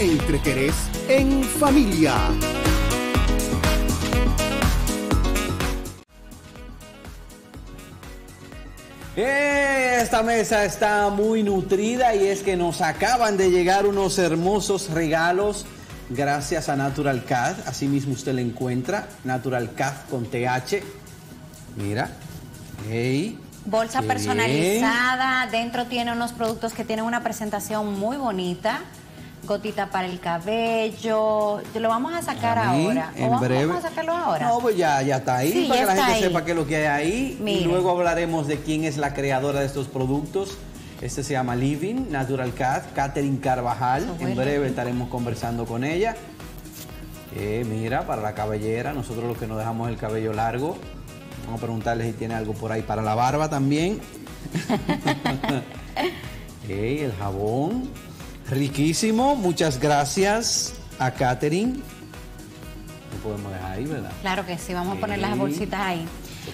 Entre Querés en familia. Esta mesa está muy nutrida y es que nos acaban de llegar unos hermosos regalos gracias a Natural Cat. Así mismo usted le encuentra Natural Cat con TH. Mira. Hey. Bolsa Qué personalizada, dentro tiene unos productos que tienen una presentación muy bonita. Gotita para el cabello. Lo vamos a sacar Ahí, ahora. ¿O en vamos, breve. vamos a sacarlo ahora. No, pues ya, ya está ahí, Sí, para que la gente ahí. sepa qué es lo que hay ahí. Y luego hablaremos de quién es la creadora de estos productos. Este se llama Living Natural Cat, Catherine Carvajal. Eso En breve estaremos conversando con ella. Eh, mira, para la cabellera, nosotros los que nos dejamos el cabello largo, vamos a preguntarle si tiene algo por ahí para la barba también. Ey, el jabón, riquísimo, muchas gracias a Catherine. Lo podemos dejar ahí, ¿verdad? Claro que sí, vamos a poner las bolsitas ahí.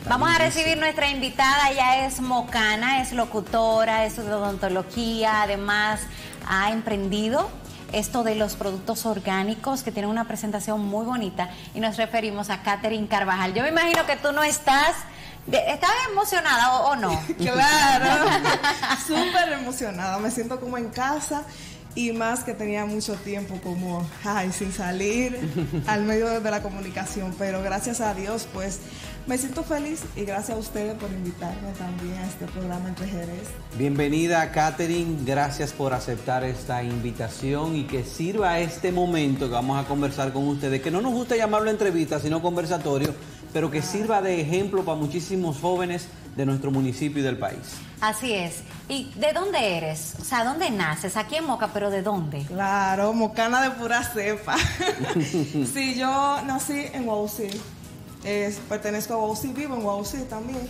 Vamos a recibir nuestra invitada, ella es mocana, es locutora, es de odontología, además ha emprendido esto de los productos orgánicos que tienen una presentación muy bonita y nos referimos a Catherine Carvajal. Yo me imagino que tú no estás, ¿estás emocionada o, o no? Claro, súper emocionada, me siento como en casa y más que tenía mucho tiempo como, ay, sin salir al medio de la comunicación, pero gracias a Dios pues me siento feliz y gracias a ustedes por invitarme también a este programa Entre Jerez. Bienvenida Catherine, gracias por aceptar esta invitación y que sirva este momento que vamos a conversar con ustedes, que no nos gusta llamarlo entrevista, sino conversatorio, pero que sirva de ejemplo para muchísimos jóvenes de nuestro municipio y del país. Así es. ¿Y de dónde eres? O sea, ¿dónde naces? Aquí en Moca, pero ¿de dónde? Claro, mocana de pura cepa. sí, yo nací en Guausí. Eh, pertenezco a Guausí, vivo en Guausí también.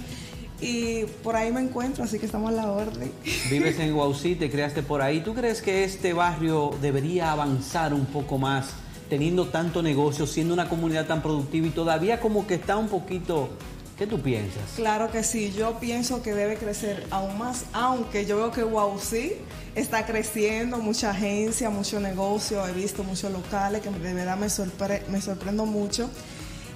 Y por ahí me encuentro, así que estamos a la orden. Vives en Guausí, te creaste por ahí. ¿Tú crees que este barrio debería avanzar un poco más, teniendo tanto negocio, siendo una comunidad tan productiva y todavía como que está un poquito... ¿Qué tú piensas? Claro que sí, yo pienso que debe crecer aún más, aunque yo veo que Guausí está creciendo, mucha agencia, mucho negocio, he visto muchos locales que de verdad me, sorpre- me sorprendo mucho.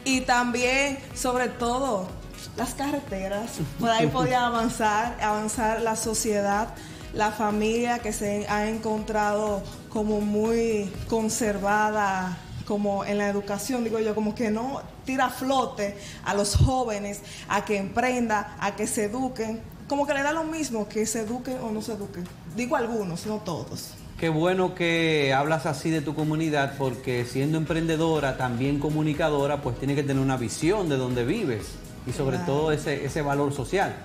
Y también, sobre todo, las carreteras, por ahí podía avanzar, avanzar la sociedad, la familia que se ha encontrado como muy conservada como en la educación, digo yo, como que no tira a flote a los jóvenes a que emprenda, a que se eduquen, como que le da lo mismo que se eduquen o no se eduquen. Digo algunos, no todos. Qué bueno que hablas así de tu comunidad porque siendo emprendedora, también comunicadora, pues tiene que tener una visión de dónde vives y sobre Claro. todo ese, ese valor social.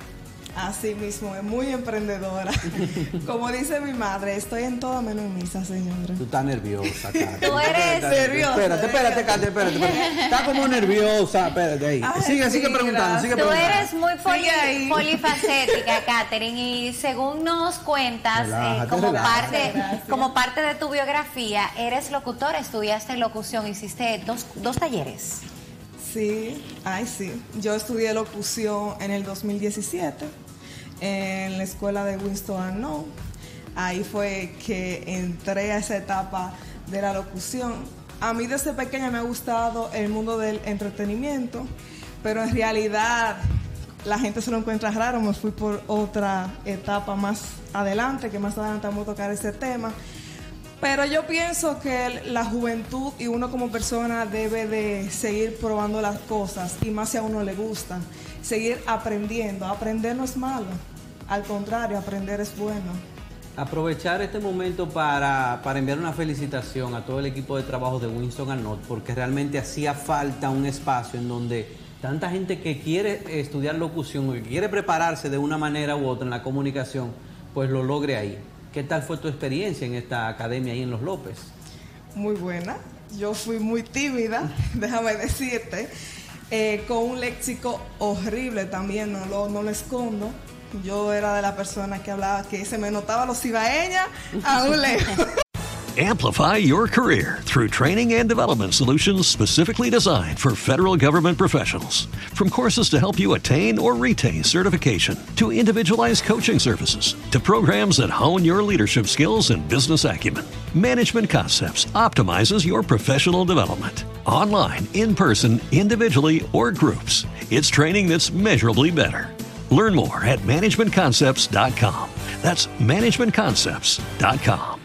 Así mismo, es muy emprendedora. Como dice mi madre, estoy en todo menos en misa, señora. Tú estás nerviosa, Kate. Tú eres nerviosa, Espérate, espérate, Kate, espérate, espérate. Está como nerviosa, espérate ahí. Ay, sigue, sigue preguntando, sigue Tú preguntando. eres muy poli- polifacética, Katherine, y según nos cuentas, eh, como, relájate. parte, Gracias. como parte de tu biografía, eres locutora, estudiaste locución, hiciste dos, dos talleres. Sí, ay sí. Yo estudié locución en el 2017 en la escuela de Winston Arnold. Ahí fue que entré a esa etapa de la locución. A mí desde pequeña me ha gustado el mundo del entretenimiento, pero en realidad la gente se lo encuentra raro. Me fui por otra etapa más adelante, que más adelante vamos a tocar ese tema. Pero yo pienso que la juventud y uno como persona debe de seguir probando las cosas y más si a uno le gustan, seguir aprendiendo. Aprender no es malo, al contrario, aprender es bueno. Aprovechar este momento para, para, enviar una felicitación a todo el equipo de trabajo de Winston Arnott, porque realmente hacía falta un espacio en donde tanta gente que quiere estudiar locución o que quiere prepararse de una manera u otra en la comunicación, pues lo logre ahí. ¿Qué tal fue tu experiencia en esta academia ahí en Los López? Muy buena. Yo fui muy tímida, déjame decirte, eh, con un léxico horrible también, no lo, no lo escondo. Yo era de la persona que hablaba que se me notaba los lejos. Amplify your career through training and development solutions specifically designed for federal government professionals. From courses to help you attain or retain certification, to individualized coaching services, to programs that hone your leadership skills and business acumen, Management Concepts optimizes your professional development. Online, in person, individually, or groups, it's training that's measurably better. Learn more at managementconcepts.com. That's managementconcepts.com.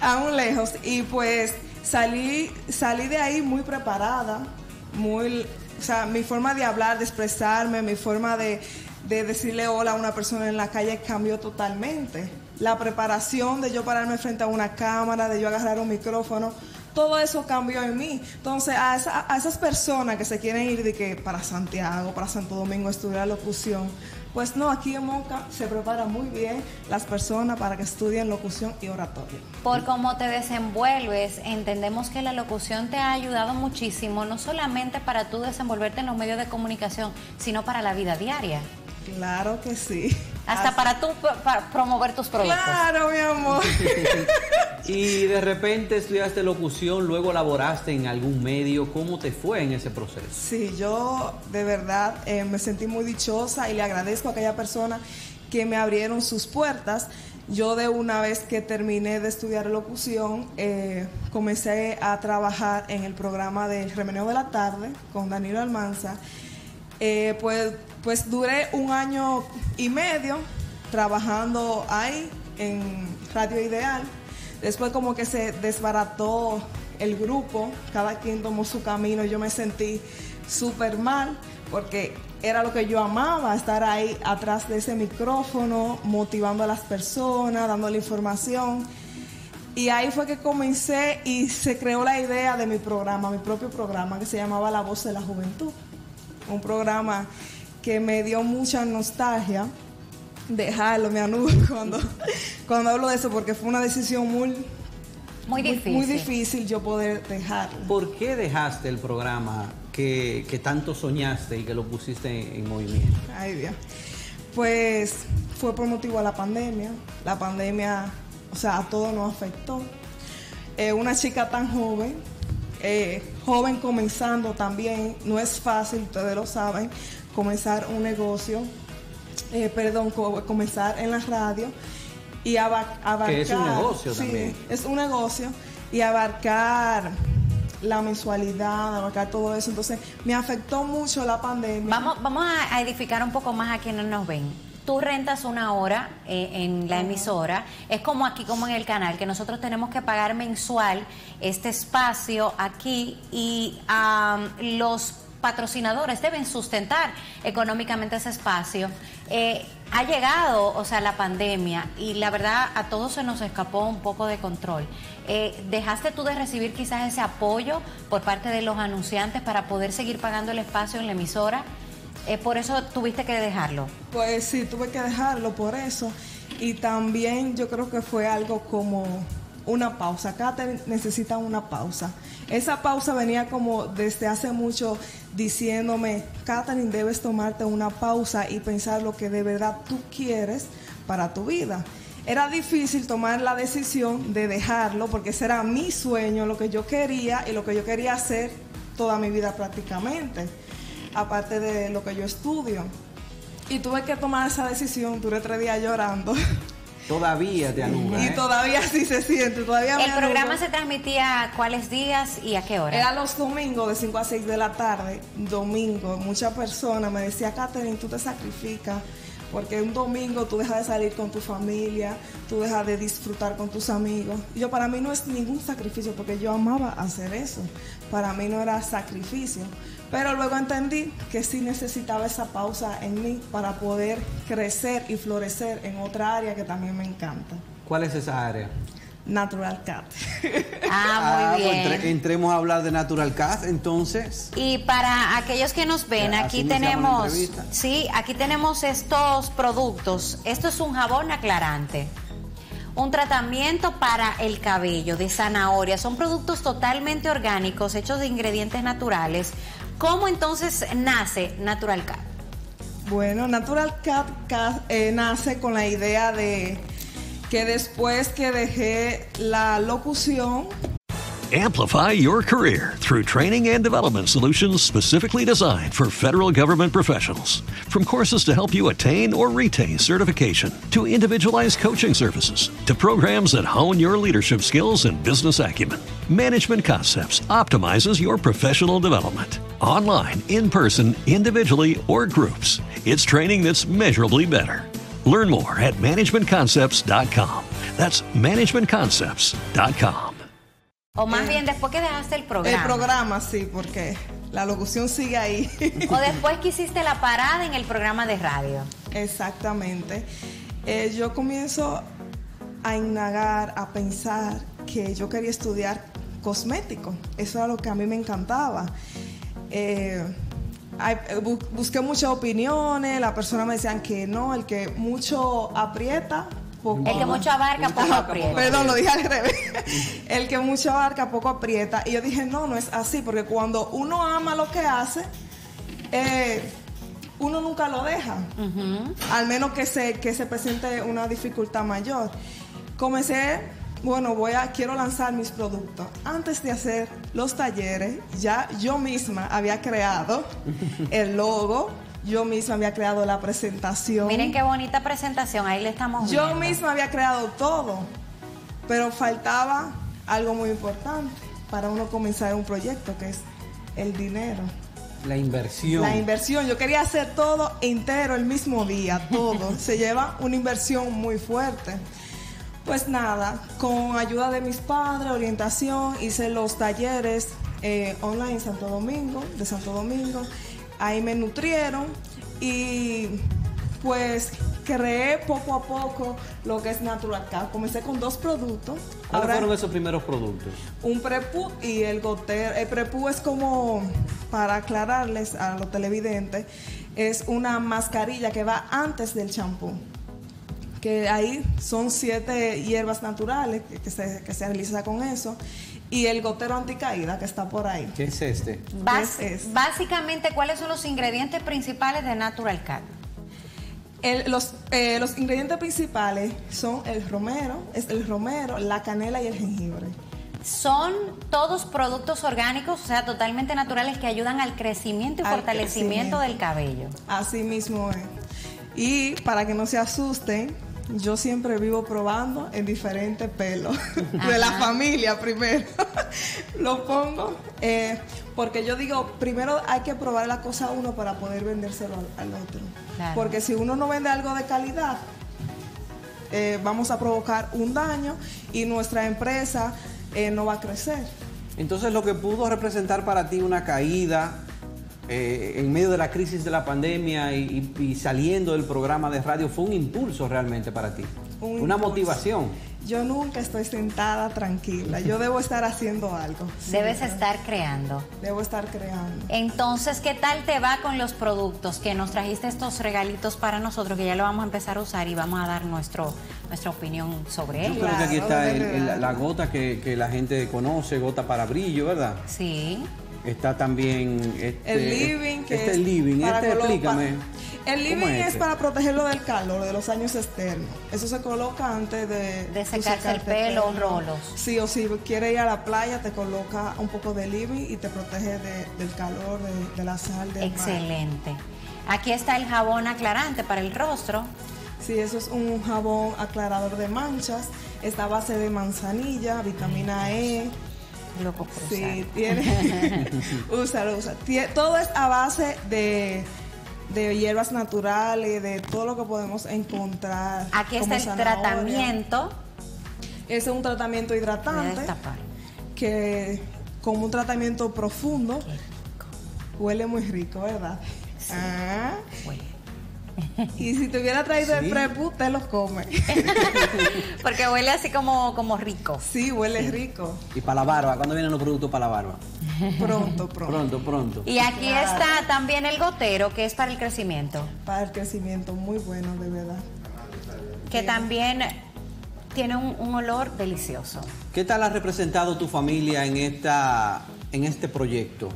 aún lejos. Y pues salí, salí de ahí muy preparada, muy, o sea, mi forma de hablar, de expresarme, mi forma de, de decirle hola a una persona en la calle cambió totalmente. La preparación de yo pararme frente a una cámara, de yo agarrar un micrófono, todo eso cambió en mí. Entonces, a, esa, a esas personas que se quieren ir de que para Santiago, para Santo Domingo, estudiar locución, pues no, aquí en Moca se prepara muy bien las personas para que estudien locución y oratoria. Por cómo te desenvuelves, entendemos que la locución te ha ayudado muchísimo, no solamente para tú desenvolverte en los medios de comunicación, sino para la vida diaria. Claro que sí. Hasta Así- para tú para promover tus productos. Claro, mi amor. Y de repente estudiaste locución, luego laboraste en algún medio. ¿Cómo te fue en ese proceso? Sí, yo de verdad eh, me sentí muy dichosa y le agradezco a aquella persona que me abrieron sus puertas. Yo de una vez que terminé de estudiar locución, eh, comencé a trabajar en el programa del Remeneo de la Tarde con Danilo Almanza. Eh, pues, pues duré un año y medio trabajando ahí en Radio Ideal. Después como que se desbarató el grupo, cada quien tomó su camino, yo me sentí súper mal porque era lo que yo amaba, estar ahí atrás de ese micrófono, motivando a las personas, dándole información. Y ahí fue que comencé y se creó la idea de mi programa, mi propio programa que se llamaba La Voz de la Juventud. Un programa que me dio mucha nostalgia dejarlo, me anudo cuando, cuando hablo de eso, porque fue una decisión muy, Muy difícil. muy difícil yo poder dejarlo. ¿Por qué dejaste el programa que, que tanto soñaste y que lo pusiste en, en movimiento? Ay, Dios. Pues fue por motivo de la pandemia. La pandemia, o sea, a todos nos afectó. Eh, una chica tan joven, eh, joven comenzando también, no es fácil, ustedes lo saben, comenzar un negocio, eh, perdón, co- comenzar en la radio y aba- abarcar... Que es un negocio sí, también. es un negocio y abarcar la mensualidad, abarcar todo eso. Entonces, me afectó mucho la pandemia. Vamos, vamos a, edificar un poco más a quienes nos ven. Tú rentas una hora eh, en la emisora. Es como aquí, como en el canal, que nosotros tenemos que pagar mensual este espacio aquí y am, los patrocinadores deben sustentar económicamente ese espacio. Eh, ha llegado, o sea, la pandemia y la verdad a todos se nos escapó un poco de control. Eh, ¿Dejaste tú de recibir quizás ese apoyo por parte de los anunciantes para poder seguir pagando el espacio en la emisora? Eh, por eso tuviste que dejarlo. Pues sí, tuve que dejarlo por eso. Y también yo creo que fue algo como una pausa. Katherine necesita una pausa. Esa pausa venía como desde hace mucho diciéndome, Katherine, debes tomarte una pausa y pensar lo que de verdad tú quieres para tu vida. Era difícil tomar la decisión de dejarlo porque ese era mi sueño, lo que yo quería y lo que yo quería hacer toda mi vida prácticamente, aparte de lo que yo estudio. Y tuve que tomar esa decisión, duré tres días llorando. Todavía te anuda, y ¿eh? todavía así se siente, todavía me El programa se transmitía cuáles días y a qué hora. Era los domingos de 5 a 6 de la tarde, domingo. Muchas personas me decían, Catherine, tú te sacrificas Porque un domingo tú dejas de salir con tu familia, tú dejas de disfrutar con tus amigos. Y yo para mí no es ningún sacrificio porque yo amaba hacer eso. Para mí no era sacrificio. Pero luego entendí que sí necesitaba esa pausa en mí para poder crecer y florecer en otra área que también me encanta. ¿Cuál es esa área? Natural Cat. Ah, muy pues bien. entre- entremos a hablar de Natural Cat, entonces. Y para aquellos que nos ven, Ya, aquí tenemos, sí, aquí tenemos estos productos. Esto es un jabón aclarante. Un tratamiento para el cabello de zanahoria. Son productos totalmente orgánicos, hechos de ingredientes naturales. ¿Cómo entonces nace Natural Cat? Bueno, Natural Cat, Cat, eh, nace con la idea de que después que dejé la locución, Amplify your career through training and development solutions specifically designed for federal government professionals. From courses to help you attain or retain certification, to individualized coaching services, to programs that hone your leadership skills and business acumen, Management Concepts optimizes your professional development. Online, in person, individually, or groups, it's training that's measurably better. Learn more at managementconcepts.com. That's managementconcepts.com. O más bien después que dejaste el programa. el programa sí, porque la locución sigue ahí. O después que hiciste la parada en el programa de radio. Exactamente. Eh, yo comienzo a indagar, a pensar que yo quería estudiar cosmético. Eso era lo que a mí me encantaba. Eh, eh, bu- busqué muchas opiniones, las personas me decían que no, el que mucho aprieta, poco El que mucho abarca, poco aprieta. Perdón, lo dije al revés. El que mucho abarca, poco aprieta. Y yo dije, no, no es así, porque cuando uno ama lo que hace, eh, uno nunca lo deja. Al menos que se, que se presente una dificultad mayor. Comencé, bueno, voy a, quiero lanzar mis productos. Antes de hacer los talleres, ya yo misma había creado el logo, yo misma había creado la presentación. Miren qué bonita presentación, ahí le estamos Yo viendo. misma había creado todo, pero faltaba algo muy importante para uno comenzar un proyecto, que es el dinero. La inversión. La inversión, yo quería hacer todo entero el mismo día, todo. Se lleva una inversión muy fuerte. Pues nada, con ayuda de mis padres, orientación, hice los talleres eh, online en Santo Domingo, de Santo Domingo. Ahí me nutrieron y pues creé poco a poco lo que es Natural Cat. Comencé con dos productos. ¿Cuáles fueron esos primeros productos? un prepú y el gotero. El prepú es como, para aclararles a los televidentes, es una mascarilla que va antes del champú. Que ahí son siete hierbas naturales que, que se, que se realiza con eso. Y el gotero anticaída que está por ahí. ¿Qué es este? ¿Qué es? Básicamente, ¿cuáles son los ingredientes principales de Natural Cat? El- los, eh, los ingredientes principales son el romero, es el romero, la canela y el jengibre. Son todos productos orgánicos, o sea, totalmente naturales que ayudan al crecimiento y Al fortalecimiento crecimiento. del cabello. Así mismo es. Y para que no se asusten, yo siempre vivo probando en diferentes pelos. De la familia primero. Lo pongo. eh, porque yo digo, primero hay que probar la cosa a uno para poder vendérselo al, al otro. Claro. Porque si uno no vende algo de calidad, eh, vamos a provocar un daño y nuestra empresa eh, no va a crecer. Entonces lo que pudo representar para ti una caída eh, en medio de la crisis de la pandemia y, y- y saliendo del programa de radio fue un impulso realmente para ti. Un una impulso. motivación. Yo nunca estoy sentada tranquila. Yo debo estar haciendo algo. Debes estar creando. Debo estar creando. Entonces, ¿qué tal te va con los productos que nos trajiste estos regalitos para nosotros que ya lo vamos a empezar a usar y vamos a dar nuestro nuestra opinión sobre Yo ellos? creo que aquí está el- el- la gota que, que la gente conoce, gota para brillo, ¿verdad? Sí. Está también este, El living, que este es living, para este explícame. El ¿Cómo living es, este? para protegerlo del calor, de los años externos. Eso se coloca antes de... De secarse el pelo, rolos. Sí, o si quieres ir a la playa, te coloca un poco de living y te protege de- del calor, de, de la sal, del mar. Excelente. Aquí está el jabón aclarante para el rostro. Sí, eso es un jabón aclarador de manchas. Está a base de manzanilla, vitamina E. Loco por Sí, tiene. úsalo, usa. Tie- todo es a base de de hierbas naturales, de todo lo que podemos encontrar. Aquí está el zanahoria. tratamiento. Ese es un tratamiento hidratante que como un tratamiento profundo huele muy rico, ¿verdad? Ah. Huele. Y si te hubiera traído Sí. el prepu, te lo come. Porque huele así como, como rico. sí, huele rico. Y para la barba, ¿cuándo vienen los productos para la barba? Pronto, pronto. Pronto, pronto. Y aquí Claro. está también el gotero, que es para el crecimiento. Para el crecimiento, muy bueno, de verdad. Que también tiene un, un olor delicioso. ¿Qué tal ha representado tu familia en esta en este proyecto?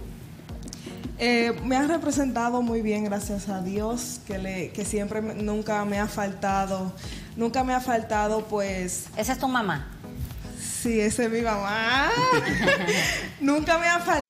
Eh, me ha representado muy bien, gracias a Dios, que, le, que siempre nunca me ha faltado, nunca me ha faltado, pues, Esa es tu mamá. sí, ese es mi mamá. nunca me ha faltado.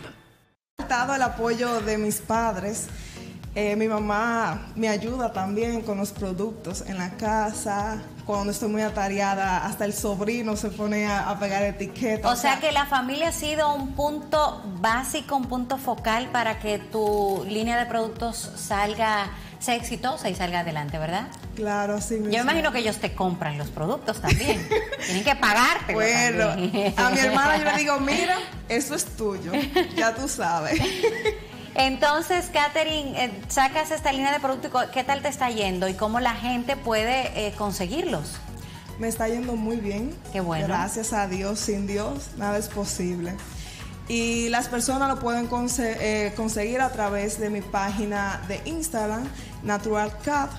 el apoyo de mis padres. Eh, mi mamá me ayuda también con los productos en la casa. Cuando estoy muy atareada, hasta el sobrino se pone a, a pegar etiquetas. O sea que la familia ha sido un punto básico, un punto focal para que tu línea de productos salga, sea exitosa y salga adelante, ¿verdad? Claro, sí. Yo me imagino que ellos te compran los productos también. Tienen que pagarte. Bueno, a mi hermana yo le digo, mira, eso es tuyo, ya tú sabes. Entonces, Katherine, eh, sacas esta línea de productos, y ¿qué tal te está yendo y cómo la gente puede eh, conseguirlos? Me está yendo muy bien. Qué bueno. Gracias a Dios, sin Dios nada es posible. Y las personas lo pueden conse- eh, conseguir a través de mi página de Instagram, Natural Cat.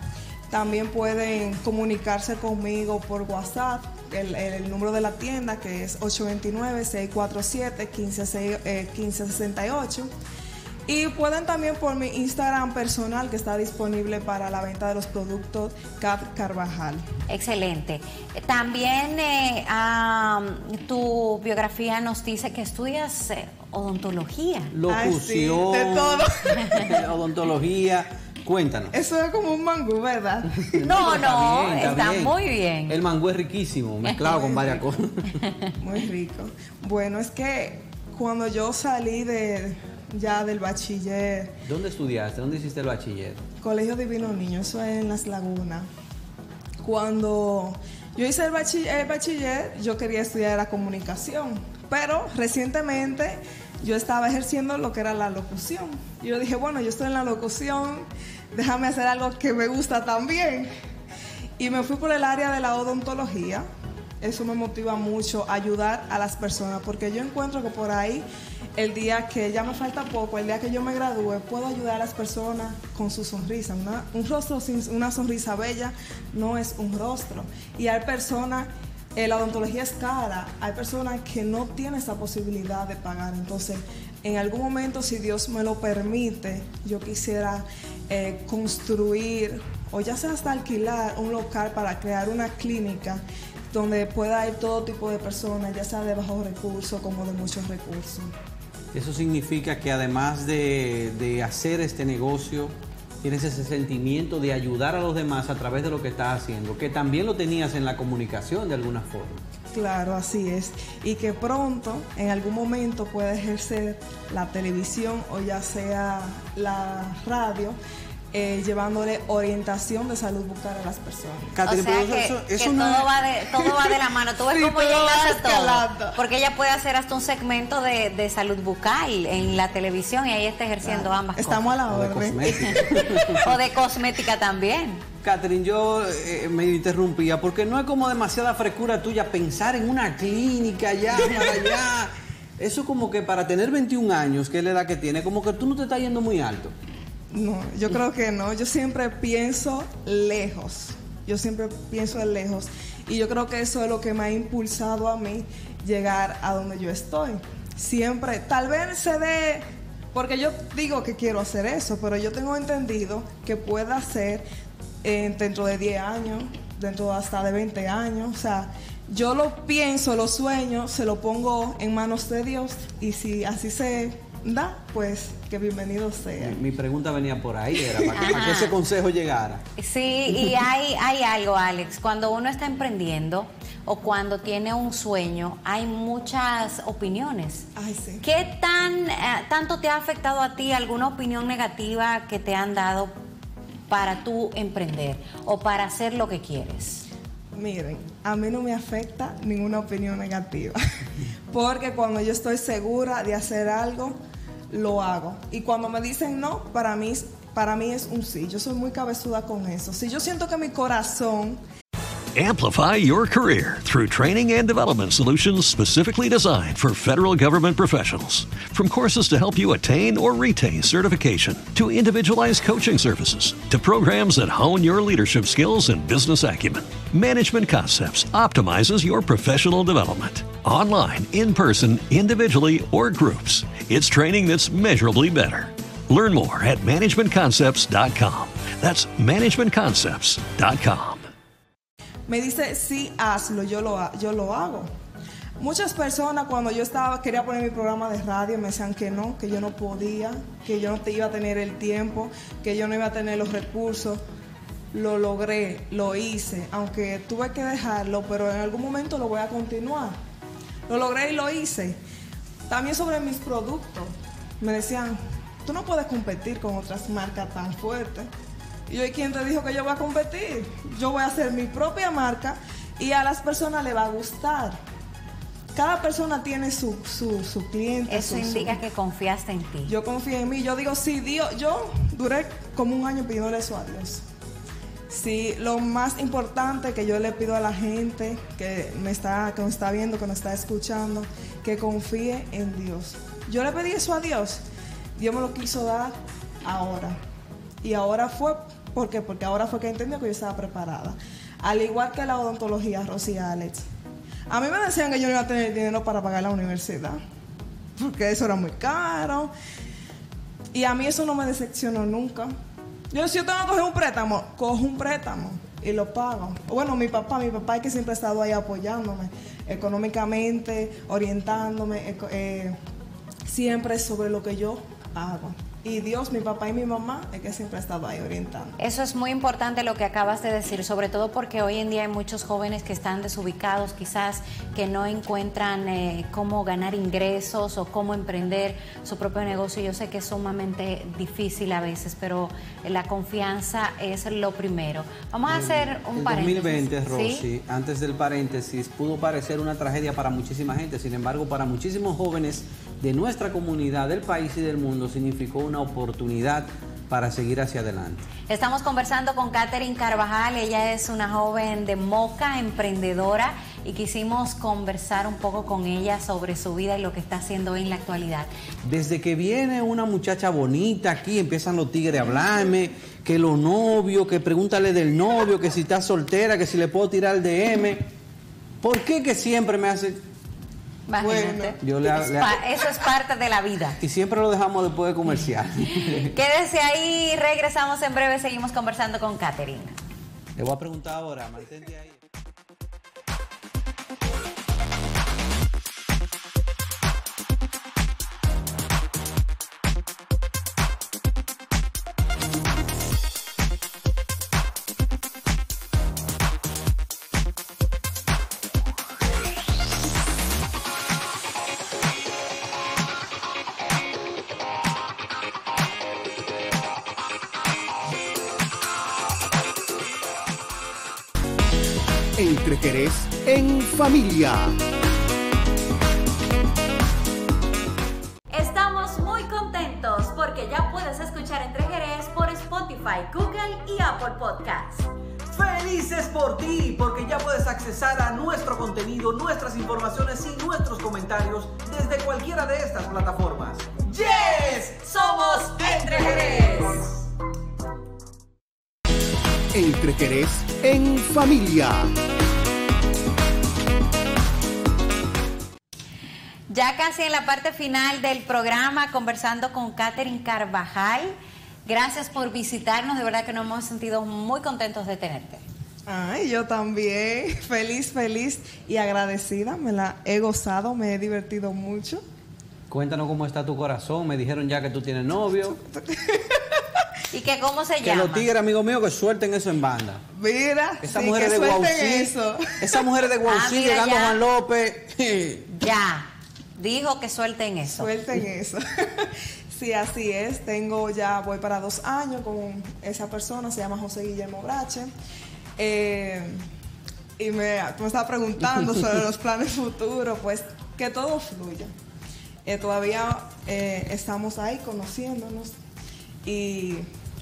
También pueden comunicarse conmigo por WhatsApp, el, el número de la tienda que es 829-647-1568. Y pueden también por mi Instagram personal que está disponible para la venta de los productos Cat Carvajal. Excelente. Eh, También eh, tu biografía nos dice que estudias eh, odontología. Ay, sí, Locución, de todo. odontología. Cuéntanos. Eso es como un mangú, ¿verdad? No, no, bien, está, bien. muy bien. El mangú es riquísimo, mezclado con varias cosas. Muy rico. Bueno, es que cuando yo salí de ya del bachiller, ¿Dónde estudiaste? ¿Dónde hiciste el bachiller? Colegio Divino Niño, eso es en Las Lagunas. Cuando yo hice el bachiller, el bachiller, yo quería estudiar la comunicación, pero recientemente yo estaba ejerciendo lo que era la locución. Yo dije, bueno, yo estoy en la locución, déjame hacer algo que me gusta también. Y me fui por el área de la odontología. Eso me motiva mucho, ayudar a las personas, porque yo encuentro que por ahí, el día que ya me falta poco, el día que yo me gradúe, puedo ayudar a las personas con su sonrisa. Una- un rostro sin una sonrisa bella no es un rostro. Y hay personas, eh, la odontología es cara, hay personas que no tienen esa posibilidad de pagar. Entonces, en algún momento, si Dios me lo permite, yo quisiera eh, construir o ya sea hasta alquilar un local para crear una clínica donde pueda ir todo tipo de personas, ya sea de bajos recursos como de muchos recursos. Eso significa que además de, de hacer este negocio, tienes ese sentimiento de ayudar a los demás a través de lo que estás haciendo, que también lo tenías en la comunicación de alguna forma. Claro, así es. Y que pronto, en algún momento, pueda ejercer la televisión o ya sea la radio, eh, llevándole orientación de salud bucal a las personas. O Catherine, sea pero que, eso- que eso todo, no es- va de, todo va de la mano. Tú ves Sí, cómo todo ella escalando. todo. Porque ella puede hacer hasta un segmento de, de salud bucal en la televisión y ahí está ejerciendo ambas Estamos a la o cosmética. O de cosmética también. Catherine, yo eh, me interrumpía porque no es como demasiada frescura tuya pensar en una clínica allá, para allá. Eso como que para tener 21 años, que es la edad que tiene, como que tú no te estás yendo muy alto. No, yo creo que no. Yo siempre pienso lejos. Yo siempre pienso en lejos. Y yo creo que eso es lo que me ha impulsado a mí llegar a donde yo estoy. Siempre, tal vez se dé Porque yo digo que quiero hacer eso, pero yo tengo entendido que pueda ser eh, dentro de 10 años, dentro hasta de 20 años. O sea, yo lo pienso, lo sueño, se lo pongo en manos de Dios y si así se da, pues que bienvenido sea. Mi pregunta venía por ahí, era para que, para que ese consejo llegara. Sí, y hay, hay algo, Alex, cuando uno está emprendiendo o cuando tiene un sueño, hay muchas opiniones. Ay, sí. ¿Qué tan eh, tanto te ha afectado a ti alguna opinión negativa que te han dado para tú emprender o para hacer lo que quieres? Miren, a mí no me afecta ninguna opinión negativa, porque cuando yo estoy segura de hacer algo, lo hago. Y cuando me dicen no, para mí, para mí es un sí. Yo soy muy cabezuda con eso. Si yo siento que mi corazón Amplify your career through training and development solutions specifically designed for federal government professionals. From courses to help you attain or retain certification, to individualized coaching services, to programs that hone your leadership skills and business acumen, Management Concepts optimizes your professional development. Online, in person, individually, or groups, it's training that's measurably better. Learn more at managementconcepts.com. That's managementconcepts.com. me dice, sí, hazlo, yo lo, yo lo hago. Muchas personas cuando yo estaba, quería poner mi programa de radio, me decían que no, que yo no podía, que yo no te iba a tener el tiempo, que yo no iba a tener los recursos. Lo logré, lo hice, aunque tuve que dejarlo, pero en algún momento lo voy a continuar. Lo logré y lo hice. También sobre mis productos. Me decían, tú no puedes competir con otras marcas tan fuertes. Y yo, ¿y quién te dijo que yo voy a competir? Yo voy a hacer mi propia marca y a las personas le va a gustar. Cada persona tiene su, su, su cliente. Eso su- indica que confiaste en ti. yo confío en mí. Yo digo, sí, Dios, yo duré como un año pidiéndole eso a Dios. Sí, lo más importante que yo le pido a la gente que me está, que me está viendo, que me está escuchando, que confíe en Dios. Yo le pedí eso a Dios. Dios me lo quiso dar ahora. Y ahora fue, ¿por qué? Porque ahora fue que entendió que yo estaba preparada. Al igual que la odontología, Rosy Alex. A mí me decían que yo no iba a tener dinero para pagar la universidad. Porque eso era muy caro. Y a mí eso no me decepcionó nunca. Yo, si yo tengo que coger un préstamo, cojo un préstamo y lo pago. Bueno, mi papá, mi papá es que siempre ha estado ahí apoyándome económicamente, orientándome, eh, siempre sobre lo que yo hago. Y Dios, mi papá y mi mamá es que siempre ha estado ahí orientando. Eso es muy importante lo que acabas de decir, sobre todo porque hoy en día hay muchos jóvenes que están desubicados, quizás que no encuentran eh, cómo ganar ingresos o cómo emprender su propio negocio. Yo sé que es sumamente difícil a veces, pero la confianza es lo primero. Vamos a hacer un El paréntesis. 2020, ¿sí? Rosy, antes del paréntesis, pudo parecer una tragedia para muchísima gente. Sin embargo, para muchísimos jóvenes de nuestra comunidad, del país y del mundo, significó una oportunidad para seguir hacia adelante. Estamos conversando con Katherine Carvajal, ella es una joven de Moca, emprendedora, y quisimos conversar un poco con ella sobre su vida y lo que está haciendo en la actualidad. Desde que viene una muchacha bonita aquí, empiezan los tigres a hablarme, que los novios, que pregúntale del novio, que si está soltera, que si le puedo tirar el DM. ¿Por qué que siempre me hace... Imagínate. Bueno, yo le- le- eso es parte de la vida. Y siempre lo dejamos después de comercial. Quédese ahí, regresamos en breve, seguimos conversando con Katherine. Le voy a preguntar ahora, mantente ahí. Familia. Estamos muy contentos porque ya puedes escuchar Entre Jerez por Spotify, Google y Apple Podcasts. Felices por ti, porque ya puedes accesar a nuestro contenido, nuestras informaciones y nuestros comentarios desde cualquiera de estas plataformas. ¡Yes! Somos Entre Jerez. Entre Jerez en familia. Ya casi en la parte final del programa, conversando con Catherine Carvajal. Gracias por visitarnos, de verdad que nos hemos sentido muy contentos de tenerte. Ay, yo también, feliz, feliz y agradecida, me la he gozado, me he divertido mucho. Cuéntanos cómo está tu corazón, me dijeron ya que tú tienes novio. ¿Y que cómo se Que llama? los tigres, amigos míos, que suelten eso en banda. Mira, Esas sí, mujeres que de eso. esas mujeres de Guaucí Ah, mira llegando a ya. Juan López. Ya, dijo que suelten eso. Suelten eso. sí, así es. Tengo ya, voy para dos años con esa persona, se llama José Guillermo Brache. Eh, y me, me estabas preguntando sobre los planes futuros, pues que todo fluya. Eh, todavía eh, estamos ahí conociéndonos y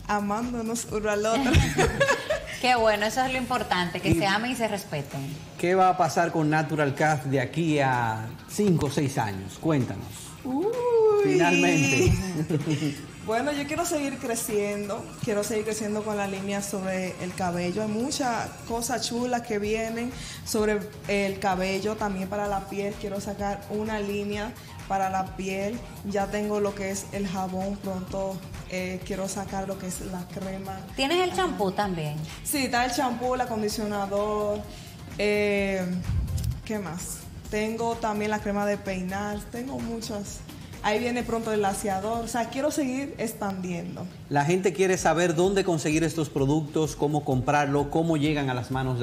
amándonos uno al otro. Qué bueno, eso es lo importante, que Y- se amen y se respeten. ¿Qué va a pasar con Natural Cast de aquí a 5 o 6 años? Cuéntanos. Uy. Finalmente. Bueno, yo quiero seguir creciendo, quiero seguir creciendo con la línea sobre el cabello. Hay muchas cosas chulas que vienen sobre el cabello, también para la piel. Quiero sacar una línea para la piel. Ya tengo lo que es el jabón, pronto eh, quiero sacar lo que es la crema. ¿Tienes el champú también? Sí, está el champú, el acondicionador. eh, ¿Qué más? Tengo también la crema de peinar, tengo muchas. Ahí viene pronto el laseador. O sea, quiero seguir expandiendo. La gente quiere saber dónde conseguir estos productos, cómo comprarlo, cómo llegan a las manos de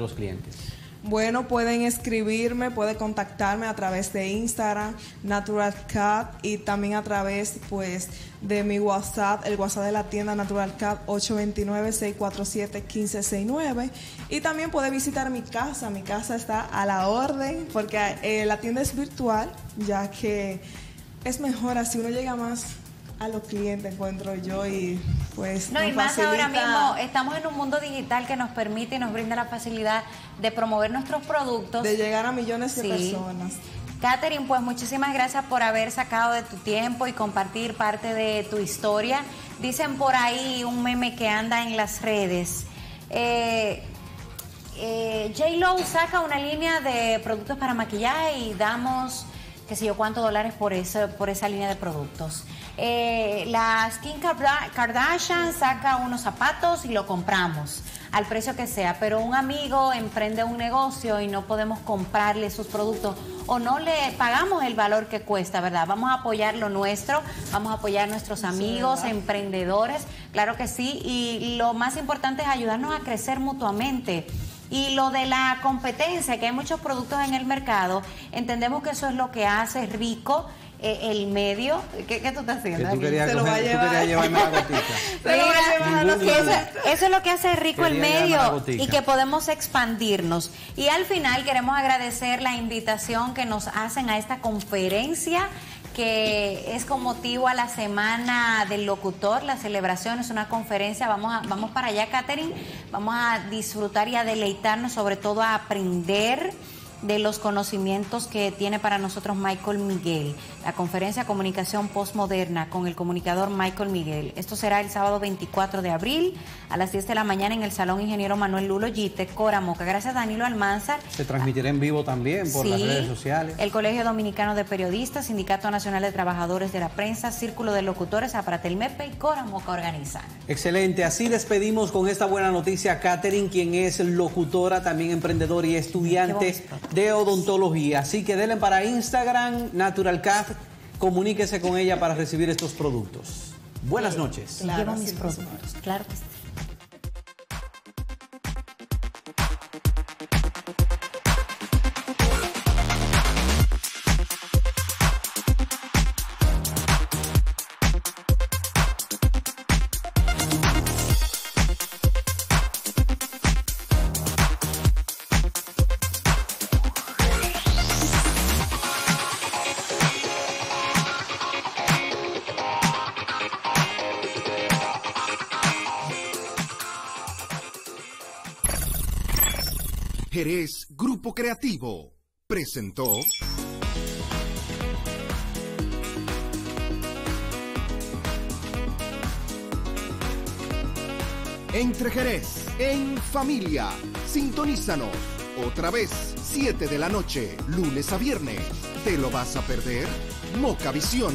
los clientes. Bueno, pueden escribirme, pueden contactarme a través de Instagram, Natural Cat, y también a través, pues, de mi WhatsApp, el WhatsApp de la tienda Natural Cat 829-647-1569. Y también puede visitar mi casa, mi casa está a la orden, porque eh, la tienda es virtual, ya que es mejor así, uno llega más a los clientes, encuentro yo, y pues... No, y más ahora mismo estamos en un mundo digital que nos permite y nos brinda la facilidad de promover nuestros productos. De llegar a millones de Sí. personas. Catherine, pues muchísimas gracias por haber sacado de tu tiempo y compartir parte de tu historia. Dicen por ahí un meme que anda en las redes. Eh, eh, J-Lo saca una línea de productos para maquillaje y damos qué sé yo cuántos dólares por, eso, por esa línea de productos. Eh, la Skin Karda- Kardashian saca unos zapatos y lo compramos al precio que sea, pero un amigo emprende un negocio y no podemos comprarle sus productos o no le pagamos el valor que cuesta, ¿verdad? Vamos a apoyar lo nuestro, vamos a apoyar a nuestros amigos, emprendedores, claro que sí, y lo más importante es ayudarnos a crecer mutuamente. Y lo de la competencia, que hay muchos productos en el mercado, entendemos que eso es lo que hace rico eh, el medio. ¿Qué, qué tú estás Que haciendo? tú aquí? querías, Se lo va a coger- tú llevar. querías llevarme la gotita. Se lo va a Mira, llevar a la que eso, eso es lo que hace rico el Quería medio y que podemos expandirnos. Y al final queremos agradecer la invitación que nos hacen a esta conferencia que es con motivo a la semana del locutor, la celebración es una conferencia, vamos, a- vamos para allá, Catherine, vamos a disfrutar y a deleitarnos, sobre todo a aprender de los conocimientos que tiene para nosotros Michael Miguel. La conferencia Comunicación Postmoderna con el comunicador Michael Miguel. Esto será el sábado 24 de abril a las 10 de la mañana en el Salón Ingeniero Manuel Lulo Gite, Coramoca. Gracias Danilo Almanzar. Se transmitirá en vivo también por las redes sociales. El Colegio Dominicano de Periodistas, Sindicato Nacional de Trabajadores de la Prensa, Círculo de Locutores, Aparatelmepe y Coramoca organizan. Excelente, así despedimos con esta buena noticia a Catherine, quien es locutora, también emprendedora y estudiante. De odontología. Así que denle para Instagram, NaturalCat, comuníquese con ella para recibir estos productos. Buenas noches. Claro, Llevo mis productos, claro que sí. Jerez Grupo Creativo presentó Entre Jerez, en familia. Sintonízanos. Otra vez, 7 de la noche, lunes a viernes. ¿Te lo vas a perder? Moca Visión.